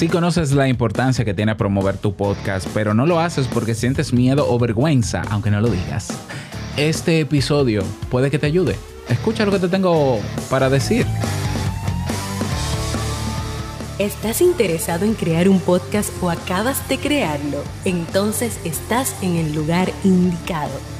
Si conoces la importancia que tiene promover tu podcast, pero no lo haces porque sientes miedo o vergüenza, aunque no lo digas. Este episodio puede que te ayude. Escucha lo que te tengo para decir. ¿Estás interesado en crear un podcast o acabas de crearlo? Entonces estás en el lugar indicado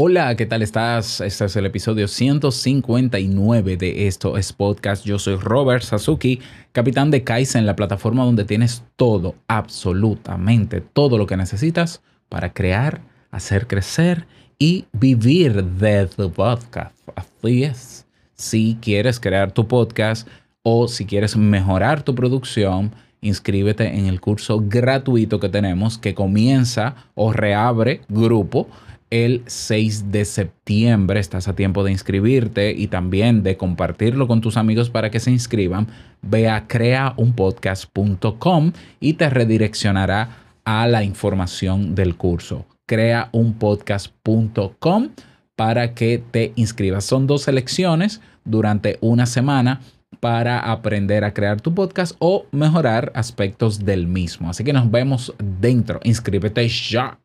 Hola, ¿qué tal estás? Este es el episodio 159 de Esto es Podcast. Yo soy Robert Sasuki, capitán de Kaizen, la plataforma donde tienes todo, absolutamente todo lo que necesitas para crear, hacer crecer y vivir de tu podcast. Así es. Si quieres crear tu podcast o si quieres mejorar tu producción, inscríbete en el curso gratuito que tenemos que comienza o reabre grupo el 6 de septiembre. Estás a tiempo de inscribirte y también de compartirlo con tus amigos para que se inscriban. Ve a creaunpodcast.com y te redireccionará a la información del curso. Creaunpodcast.com para que te inscribas. Son dos selecciones durante una semana para aprender a crear tu podcast o mejorar aspectos del mismo. Así que nos vemos dentro. Inscríbete ya.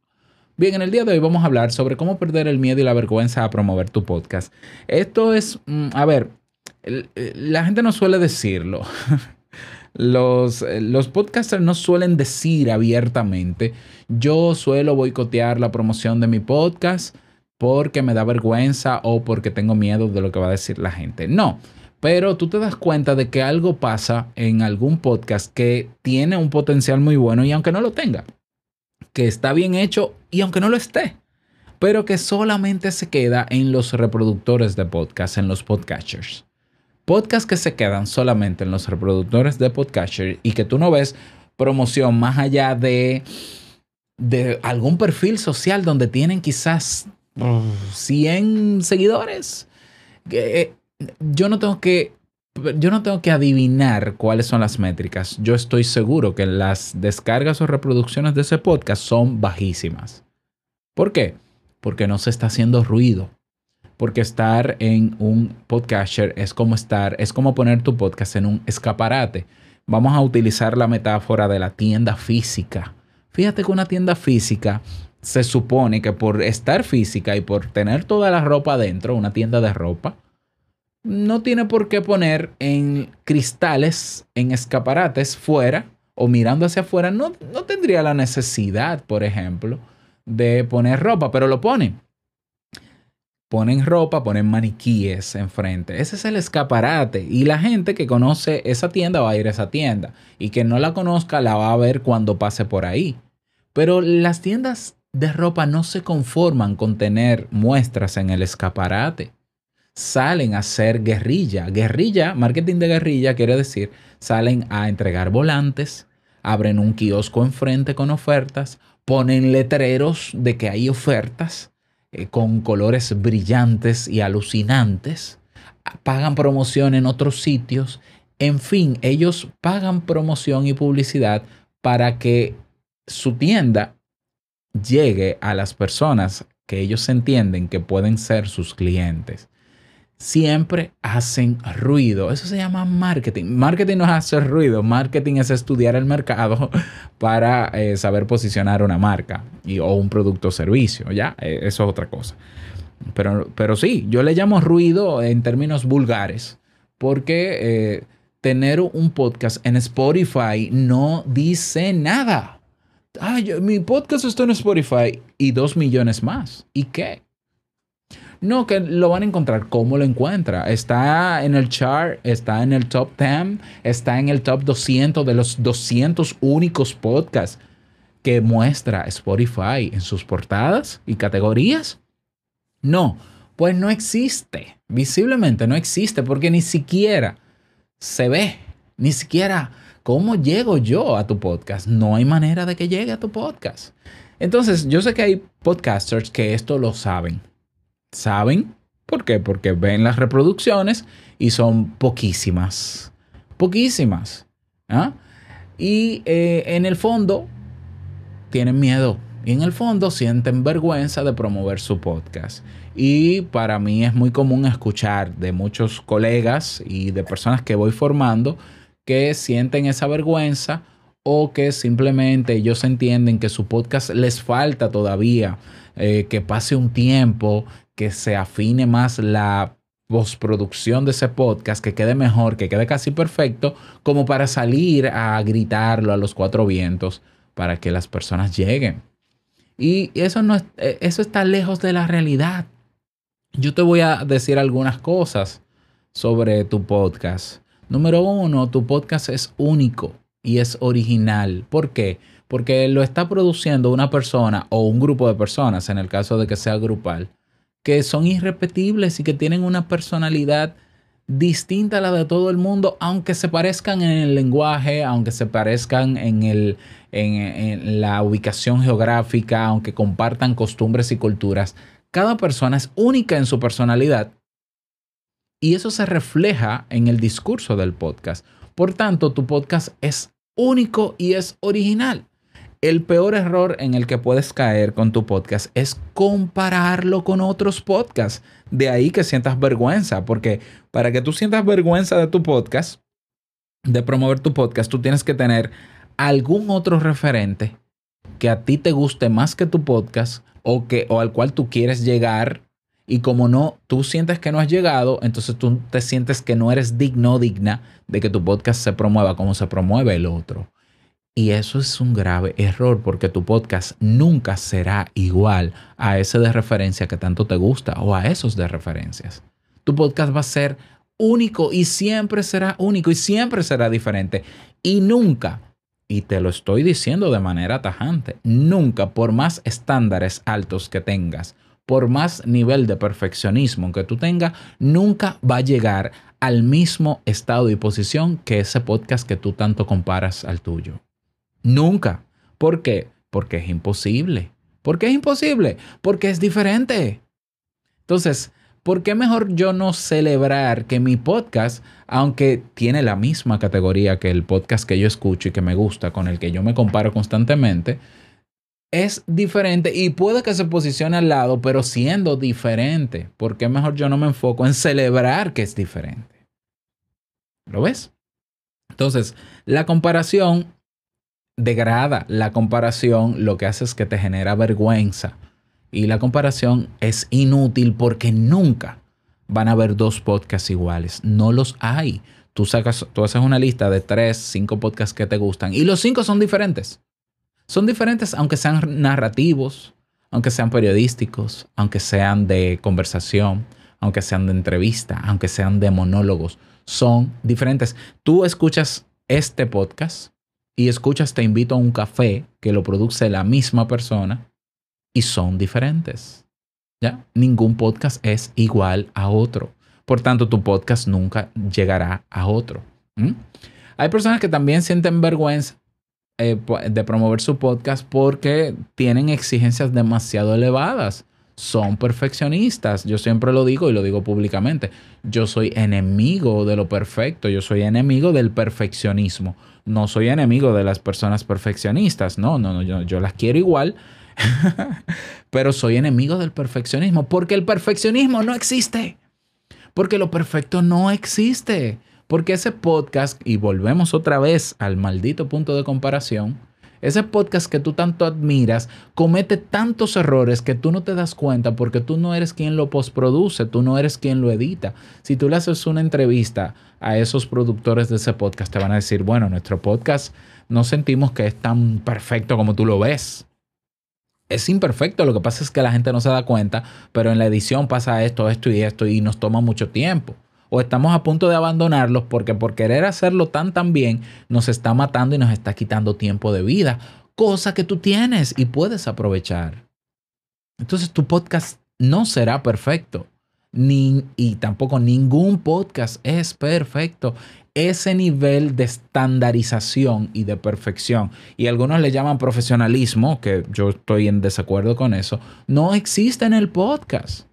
Bien, en el día de hoy vamos a hablar sobre cómo perder el miedo y la vergüenza a promover tu podcast. Esto es, mm, a ver, la gente no suele decirlo. Los, los, podcasters no suelen decir abiertamente, yo suelo boicotear la promoción de mi podcast porque me da vergüenza o porque tengo miedo de lo que va a decir la gente. No, pero tú te das cuenta de que algo pasa en algún podcast que tiene un potencial muy bueno y aunque no lo tenga, que está bien hecho y aunque no lo esté, pero que solamente se queda en los reproductores de podcast, en los podcasters. Podcasts que se quedan solamente en los reproductores de podcasters y que tú no ves promoción más allá de, de algún perfil social donde tienen quizás 100 seguidores. Eh, yo no tengo que yo no tengo que adivinar cuáles son las métricas. Yo estoy seguro que las descargas o reproducciones de ese podcast son bajísimas. ¿Por qué? Porque no se está haciendo ruido. Porque estar en un podcaster es como estar, es como poner tu podcast en un escaparate. Vamos a utilizar la metáfora de la tienda física. Fíjate que una tienda física se supone que por estar física y por tener toda la ropa dentro, una tienda de ropa, no tiene por qué poner en cristales, en escaparates fuera o mirando hacia afuera. No, no tendría la necesidad, por ejemplo, de poner ropa, pero lo ponen. Ponen ropa, ponen maniquíes enfrente. Ese es el escaparate. Y la gente que conoce esa tienda va a ir a esa tienda. Y que no la conozca la va a ver cuando pase por ahí. Pero las tiendas de ropa no se conforman con tener muestras en el escaparate salen a hacer guerrilla. Guerrilla, marketing de guerrilla quiere decir, salen a entregar volantes, abren un kiosco enfrente con ofertas, ponen letreros de que hay ofertas eh, con colores brillantes y alucinantes, pagan promoción en otros sitios, en fin, ellos pagan promoción y publicidad para que su tienda llegue a las personas que ellos entienden que pueden ser sus clientes siempre hacen ruido. Eso se llama marketing. Marketing no es hacer ruido, marketing es estudiar el mercado para eh, saber posicionar una marca y, o un producto o servicio. Ya, eh, eso es otra cosa. Pero, pero sí, yo le llamo ruido en términos vulgares porque eh, tener un podcast en Spotify no dice nada. Ay, mi podcast está en Spotify y dos millones más. ¿Y qué? No, que lo van a encontrar. ¿Cómo lo encuentra? Está en el chart, está en el top 10, está en el top 200 de los 200 únicos podcasts que muestra Spotify en sus portadas y categorías. No, pues no existe. Visiblemente no existe porque ni siquiera se ve, ni siquiera ¿cómo llego yo a tu podcast? No hay manera de que llegue a tu podcast. Entonces, yo sé que hay podcasters que esto lo saben. ¿Saben? ¿Por qué? Porque ven las reproducciones y son poquísimas. Poquísimas. ¿ah? Y eh, en el fondo tienen miedo. Y en el fondo sienten vergüenza de promover su podcast. Y para mí es muy común escuchar de muchos colegas y de personas que voy formando que sienten esa vergüenza o que simplemente ellos entienden que su podcast les falta todavía, eh, que pase un tiempo, que se afine más la postproducción de ese podcast, que quede mejor, que quede casi perfecto, como para salir a gritarlo a los cuatro vientos para que las personas lleguen. Y eso, no eh, eso está lejos de la realidad. Yo te voy a decir algunas cosas sobre tu podcast. Número uno, tu podcast es único y es original. ¿Por qué? Porque lo está produciendo una persona o un grupo de personas, en el caso de que sea grupal, que son irrepetibles y que tienen una personalidad distinta a la de todo el mundo, aunque se parezcan en el lenguaje, aunque se parezcan en, el, en, la ubicación geográfica, aunque compartan costumbres y culturas. Cada persona es única en su personalidad y eso se refleja en el discurso del podcast. Por tanto, tu podcast es único y es original. El peor error en el que puedes caer con tu podcast es compararlo con otros podcasts. De ahí que sientas vergüenza, porque para que tú sientas vergüenza de tu podcast, de promover tu podcast, tú tienes que tener algún otro referente que a ti te guste más que tu podcast o, que, o al cual tú quieres llegar. Y como no, tú sientes que no has llegado, entonces tú te sientes que no eres digno o digna de que tu podcast se promueva como se promueve el otro. Y eso es un grave error porque tu podcast nunca será igual a ese de referencia que tanto te gusta o a esos de referencias. Tu podcast va a ser único y siempre será único y siempre será diferente. Y nunca, y te lo estoy diciendo de manera tajante, nunca por más estándares altos que tengas, por más nivel de perfeccionismo que tú tengas, nunca va a llegar al mismo estado y posición que ese podcast que tú tanto comparas al tuyo. Nunca. ¿Por qué? Porque es imposible. ¿Por qué es imposible? Porque es diferente. Entonces, ¿por qué mejor yo no celebrar que mi podcast, aunque tiene la misma categoría que el podcast que yo escucho y que me gusta, con el que yo me comparo constantemente, es diferente y puede que se posicione al lado, pero siendo diferente? ¿Por qué mejor yo no me enfoco en celebrar que es diferente? ¿Lo ves? Entonces, la comparación degrada la comparación, lo que hace es que te genera vergüenza. Y la comparación es inútil porque nunca van a haber dos podcasts iguales. No los hay. Tú sacas, tú haces una lista de tres, cinco podcasts que te gustan y los cinco son diferentes. Son diferentes aunque sean narrativos, aunque sean periodísticos, aunque sean de conversación, aunque sean de entrevista, aunque sean de monólogos. Son diferentes. Tú escuchas este podcast y escuchas Te invito a un café que lo produce la misma persona y son diferentes. ¿Ya? Ningún podcast es igual a otro. Por tanto, tu podcast nunca llegará a otro. Hay personas que también sienten vergüenza eh, de promover su podcast porque tienen exigencias demasiado elevadas. Son perfeccionistas. Yo siempre lo digo y lo digo públicamente. Yo soy enemigo de lo perfecto. Yo soy enemigo del perfeccionismo no soy enemigo de las personas perfeccionistas, no, no, no, yo, yo las quiero igual, pero soy enemigo del perfeccionismo, porque el perfeccionismo no existe, porque lo perfecto no existe, porque ese podcast, y volvemos otra vez al maldito punto de comparación, ese podcast que tú tanto admiras comete tantos errores que tú no te das cuenta porque tú no eres quien lo postproduce, tú no eres quien lo edita. Si tú le haces una entrevista a esos productores de ese podcast, te van a decir, bueno, nuestro podcast no sentimos que es tan perfecto como tú lo ves. Es imperfecto, lo que pasa es que la gente no se da cuenta, pero en la edición pasa esto, esto y esto y nos toma mucho tiempo o estamos a punto de abandonarlos porque por querer hacerlo tan tan bien nos está matando y nos está quitando tiempo de vida, cosa que tú tienes y puedes aprovechar. Entonces tu podcast no será perfecto. Ni, y tampoco ningún podcast es perfecto. Ese nivel de estandarización y de perfección, y algunos le llaman profesionalismo, que yo estoy en desacuerdo con eso, no existe en el podcast.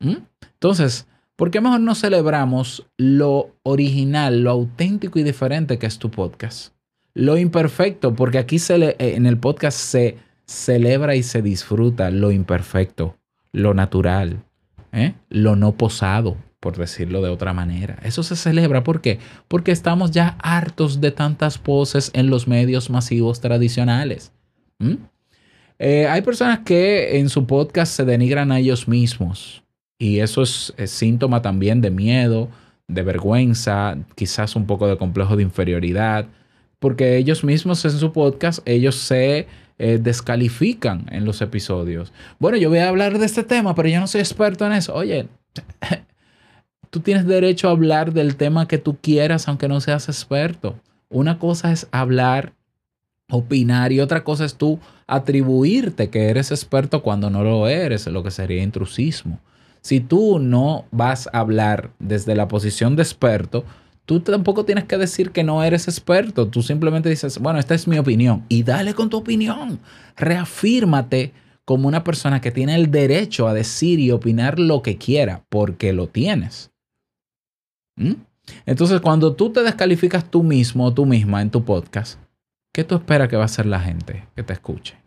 ¿Mm? Entonces, ¿por qué mejor no celebramos lo original, lo auténtico y diferente que es tu podcast? Lo imperfecto, porque aquí eh, en el podcast se celebra y se disfruta lo imperfecto, lo natural, ¿eh? lo no posado, por decirlo de otra manera. Eso se celebra, ¿por qué? Porque estamos ya hartos de tantas poses en los medios masivos tradicionales. Eh, hay personas que en su podcast se denigran a ellos mismos y eso es, síntoma también de miedo, de vergüenza, quizás un poco de complejo de inferioridad, porque ellos mismos en su podcast, ellos se eh, descalifican en los episodios. Bueno, yo voy a hablar de este tema, pero yo no soy experto en eso. Oye, tú tienes derecho a hablar del tema que tú quieras, aunque no seas experto. Una cosa es hablar, opinar, y otra cosa es tú atribuirte que eres experto cuando no lo eres, lo que sería intrusismo. Si tú no vas a hablar desde la posición de experto, tú tampoco tienes que decir que no eres experto. Tú simplemente dices, bueno, esta es mi opinión. Y dale con tu opinión. Reafírmate como una persona que tiene el derecho a decir y opinar lo que quiera, porque lo tienes. ¿Mm? Entonces, cuando tú te descalificas tú mismo o tú misma en tu podcast, ¿qué tú esperas que va a hacer la gente que te escuche?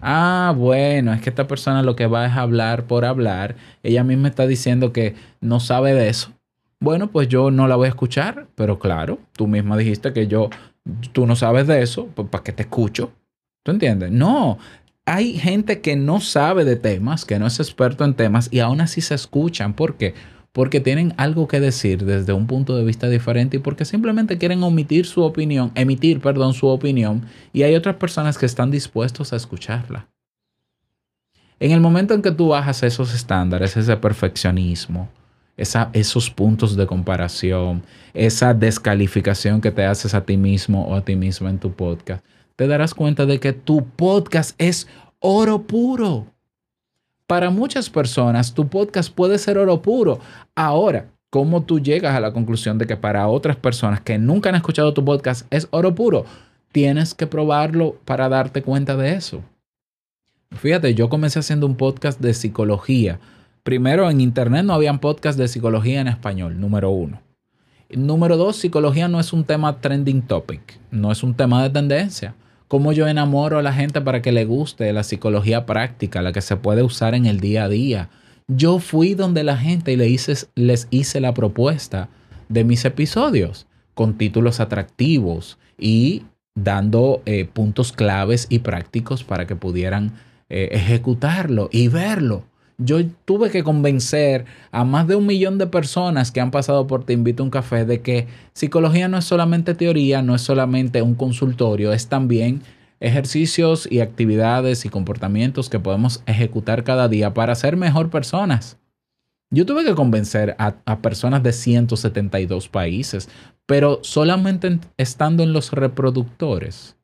Ah, bueno, es que esta persona lo que va es hablar por hablar. Ella misma está diciendo que no sabe de eso bueno, pues yo no la voy a escuchar, pero claro, tú misma dijiste que yo, tú no sabes de eso, pues ¿para qué te escucho? ¿Tú entiendes? No, hay gente que no sabe de temas, que no es experto en temas y aún así se escuchan. ¿Por qué? Porque tienen algo que decir desde un punto de vista diferente y porque simplemente quieren omitir su opinión, emitir, perdón, su opinión y hay otras personas que están dispuestos a escucharla. En el momento en que tú bajas esos estándares, ese perfeccionismo, esos puntos de comparación, esa descalificación que te haces a ti mismo o a ti mismo en tu podcast, te darás cuenta de que tu podcast es oro puro. Para muchas personas, tu podcast puede ser oro puro. Ahora, ¿cómo tú llegas a la conclusión de que para otras personas que nunca han escuchado tu podcast es oro puro? Tienes que probarlo para darte cuenta de eso. Fíjate, yo comencé haciendo un podcast de psicología Primero, en Internet no habían podcasts de psicología en español, número uno. Número dos, psicología no es un tema trending topic, no es un tema de tendencia. ¿Cómo yo enamoro a la gente para que le guste la psicología práctica, la que se puede usar en el día a día? Yo fui donde la gente y les hice, la propuesta de mis episodios con títulos atractivos y dando eh, puntos claves y prácticos para que pudieran eh, ejecutarlo y verlo yo tuve que convencer a más de un millón de personas que han pasado por Te invito a un café de que psicología no es solamente teoría, no es solamente un consultorio, es también ejercicios y actividades y comportamientos que podemos ejecutar cada día para ser mejor personas. Yo tuve que convencer a, a personas de 172 países, pero solamente estando en los reproductores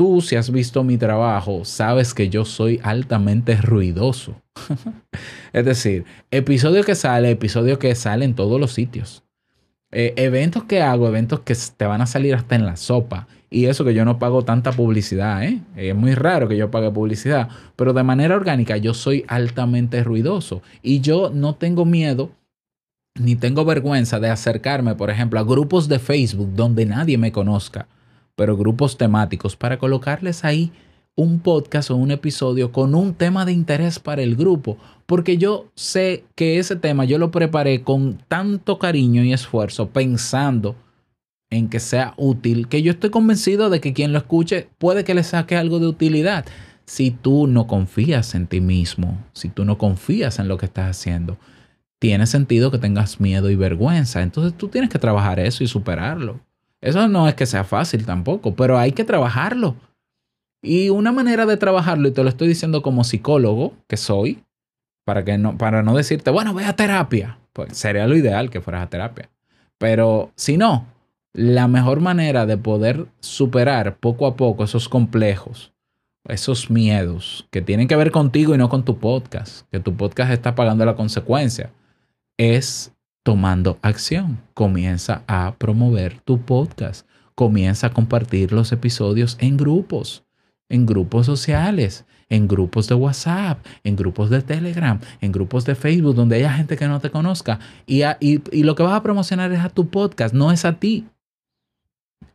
Tú, si has visto mi trabajo, sabes que yo soy altamente ruidoso. es decir, episodio que sale, episodio que sale en todos los sitios. Eh, eventos que hago, eventos que te van a salir hasta en la sopa. Y eso que yo no pago tanta publicidad, ¿eh? Es muy raro que yo pague publicidad. Pero de manera orgánica yo soy altamente ruidoso. Y yo no tengo miedo ni tengo vergüenza de acercarme, por ejemplo, a grupos de Facebook donde nadie me conozca pero grupos temáticos, para colocarles ahí un podcast o un episodio con un tema de interés para el grupo, porque yo sé que ese tema yo lo preparé con tanto cariño y esfuerzo pensando en que sea útil, que yo estoy convencido de que quien lo escuche puede que le saque algo de utilidad. Si tú no confías en ti mismo, si tú no confías en lo que estás haciendo, tiene sentido que tengas miedo y vergüenza. Entonces tú tienes que trabajar eso y superarlo. Eso no es que sea fácil tampoco, pero hay que trabajarlo. Y una manera de trabajarlo, y te lo estoy diciendo como psicólogo que soy, para, que no, para no decirte, bueno, ve a terapia. Pues sería lo ideal que fueras a terapia. Pero si no, la mejor manera de poder superar poco a poco esos complejos esos miedos que tienen que ver contigo y no con tu podcast, que tu podcast está pagando la consecuencia, es tomando acción. Comienza a promover tu podcast. Comienza a compartir los episodios en grupos, en grupos sociales, en grupos de WhatsApp, en grupos de Telegram, en grupos de Facebook, donde haya gente que no te conozca. Y, y lo que vas a promocionar es a tu podcast, no es a ti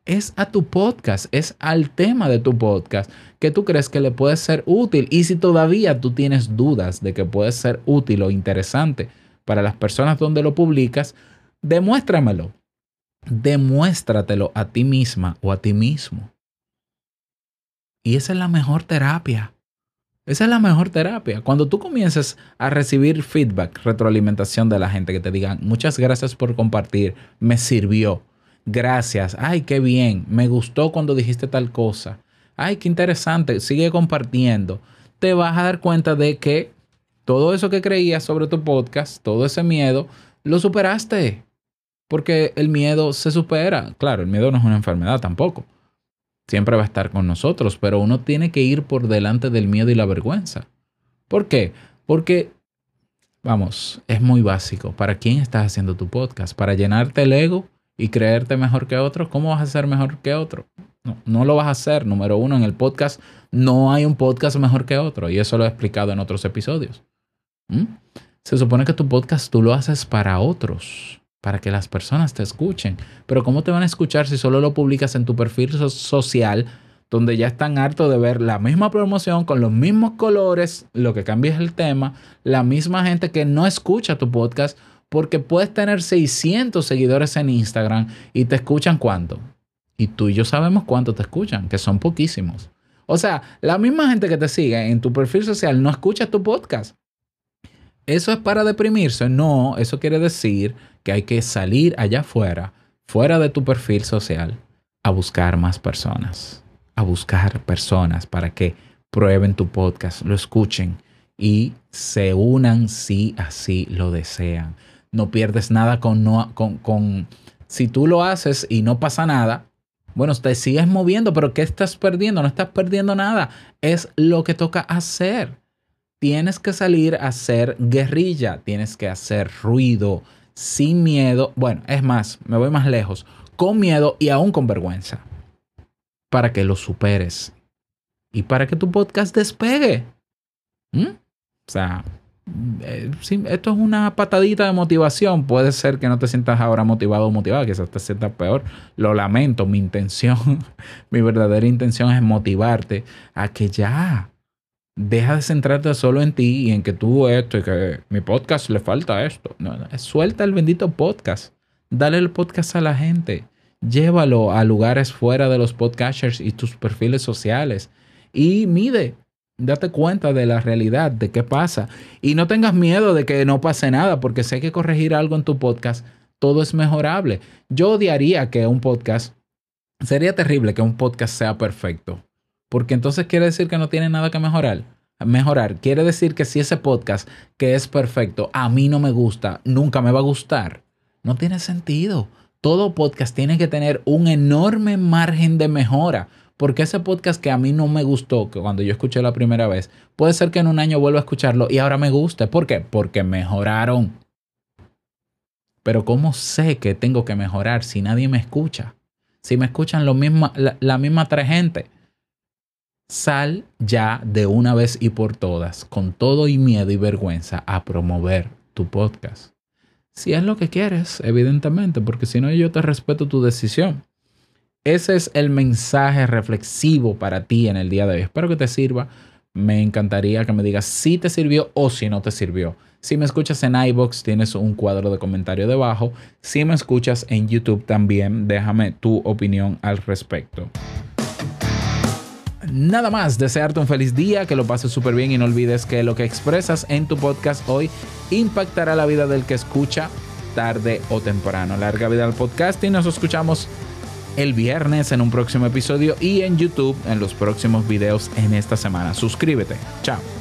es a tu podcast, es al tema de tu podcast que tú crees que le puede ser útil. Y si todavía tú tienes dudas de que puede ser útil o interesante para las personas donde lo publicas, demuéstramelo. Demuéstratelo a ti misma o a ti mismo. Y esa es la mejor terapia. Esa es la mejor terapia. Cuando tú comiences a recibir feedback, retroalimentación de la gente que te digan, muchas gracias por compartir, me sirvió Gracias. Ay, qué bien. Me gustó cuando dijiste tal cosa. Ay, qué interesante. Sigue compartiendo. Te vas a dar cuenta de que todo eso que creías sobre tu podcast, todo ese miedo, lo superaste. Porque el miedo se supera. Claro, el miedo no es una enfermedad tampoco. Siempre va a estar con nosotros, pero uno tiene que ir por delante del miedo y la vergüenza. ¿Por qué? Porque, vamos, es muy básico. ¿Para quién estás haciendo tu podcast? ¿Para llenarte el ego? y creerte mejor que otro, ¿cómo vas a ser mejor que otro? No, no lo vas a hacer. Número uno, en el podcast no hay un podcast mejor que otro y eso lo he explicado en otros episodios. ¿Mm? Se supone que tu podcast tú lo haces para otros, para que las personas te escuchen. Pero ¿cómo te van a escuchar si solo lo publicas en tu perfil social? donde ya están hartos de ver la misma promoción con los mismos colores, lo que cambia es el tema, la misma gente que no escucha tu podcast porque puedes tener 600 seguidores en Instagram y te escuchan cuánto. Y tú y yo sabemos cuánto te escuchan, que son poquísimos. O sea, la misma gente que te sigue en tu perfil social no escucha tu podcast. ¿Eso es para deprimirse? No, eso quiere decir que hay que salir allá afuera, fuera de tu perfil social, a buscar más personas. A buscar personas para que prueben tu podcast, lo escuchen y se unan si así lo desean no pierdes nada con, no, con, con, si tú lo haces y no pasa nada, bueno, te sigues moviendo, pero ¿qué estás perdiendo? No estás perdiendo nada. Es lo que toca hacer. Tienes que salir a hacer guerrilla, tienes que hacer ruido, sin miedo. Bueno, es más, me voy más lejos, con miedo y aún con vergüenza, para que lo superes y para que tu podcast despegue. ¿Mm? O sea, eh, esto es una patadita de motivación. Puede ser que no te sientas ahora motivado o motivada, quizás te sientas peor. Lo lamento. Mi intención, mi verdadera intención es motivarte a que ya deja de centrarte solo en ti y en que tú esto y que mi podcast le falta esto. No, suelta el bendito podcast. Dale el podcast a la gente. Llévalo a lugares fuera de los podcasters y tus perfiles sociales. Y mide, Date cuenta de la realidad, de qué pasa. Y no tengas miedo de que no pase nada, porque si hay que corregir algo en tu podcast, todo es mejorable. Yo odiaría que un podcast, sería terrible que un podcast sea perfecto, porque entonces quiere decir que no tiene nada que mejorar. Mejorar quiere decir que si ese podcast que es perfecto a mí no me gusta, nunca me va a gustar. No tiene sentido. Todo podcast tiene que tener un enorme margen de mejora porque ese podcast que a mí no me gustó, que cuando yo escuché la primera vez, puede ser que en un año vuelva a escucharlo y ahora me guste. ¿Por qué? Porque mejoraron. Pero ¿cómo sé que tengo que mejorar si nadie me escucha? Si me escuchan lo mismo, la, la misma tres gente. Sal ya de una vez y por todas, con todo y miedo y vergüenza, a promover tu podcast. Si es lo que quieres, evidentemente, porque si no yo te respeto tu decisión. Ese es el mensaje reflexivo para ti en el día de hoy. Espero que te sirva. Me encantaría que me digas si te sirvió o si no te sirvió. Si me escuchas en iBox, tienes un cuadro de comentario debajo. Si me escuchas en YouTube también, déjame tu opinión al respecto. Nada más, desearte un feliz día, que lo pases súper bien y no olvides que lo que expresas en tu podcast hoy impactará la vida del que escucha tarde o temprano. Larga vida al podcast y nos escuchamos el viernes en un próximo episodio y en YouTube en los próximos videos en esta semana. Suscríbete. Chao.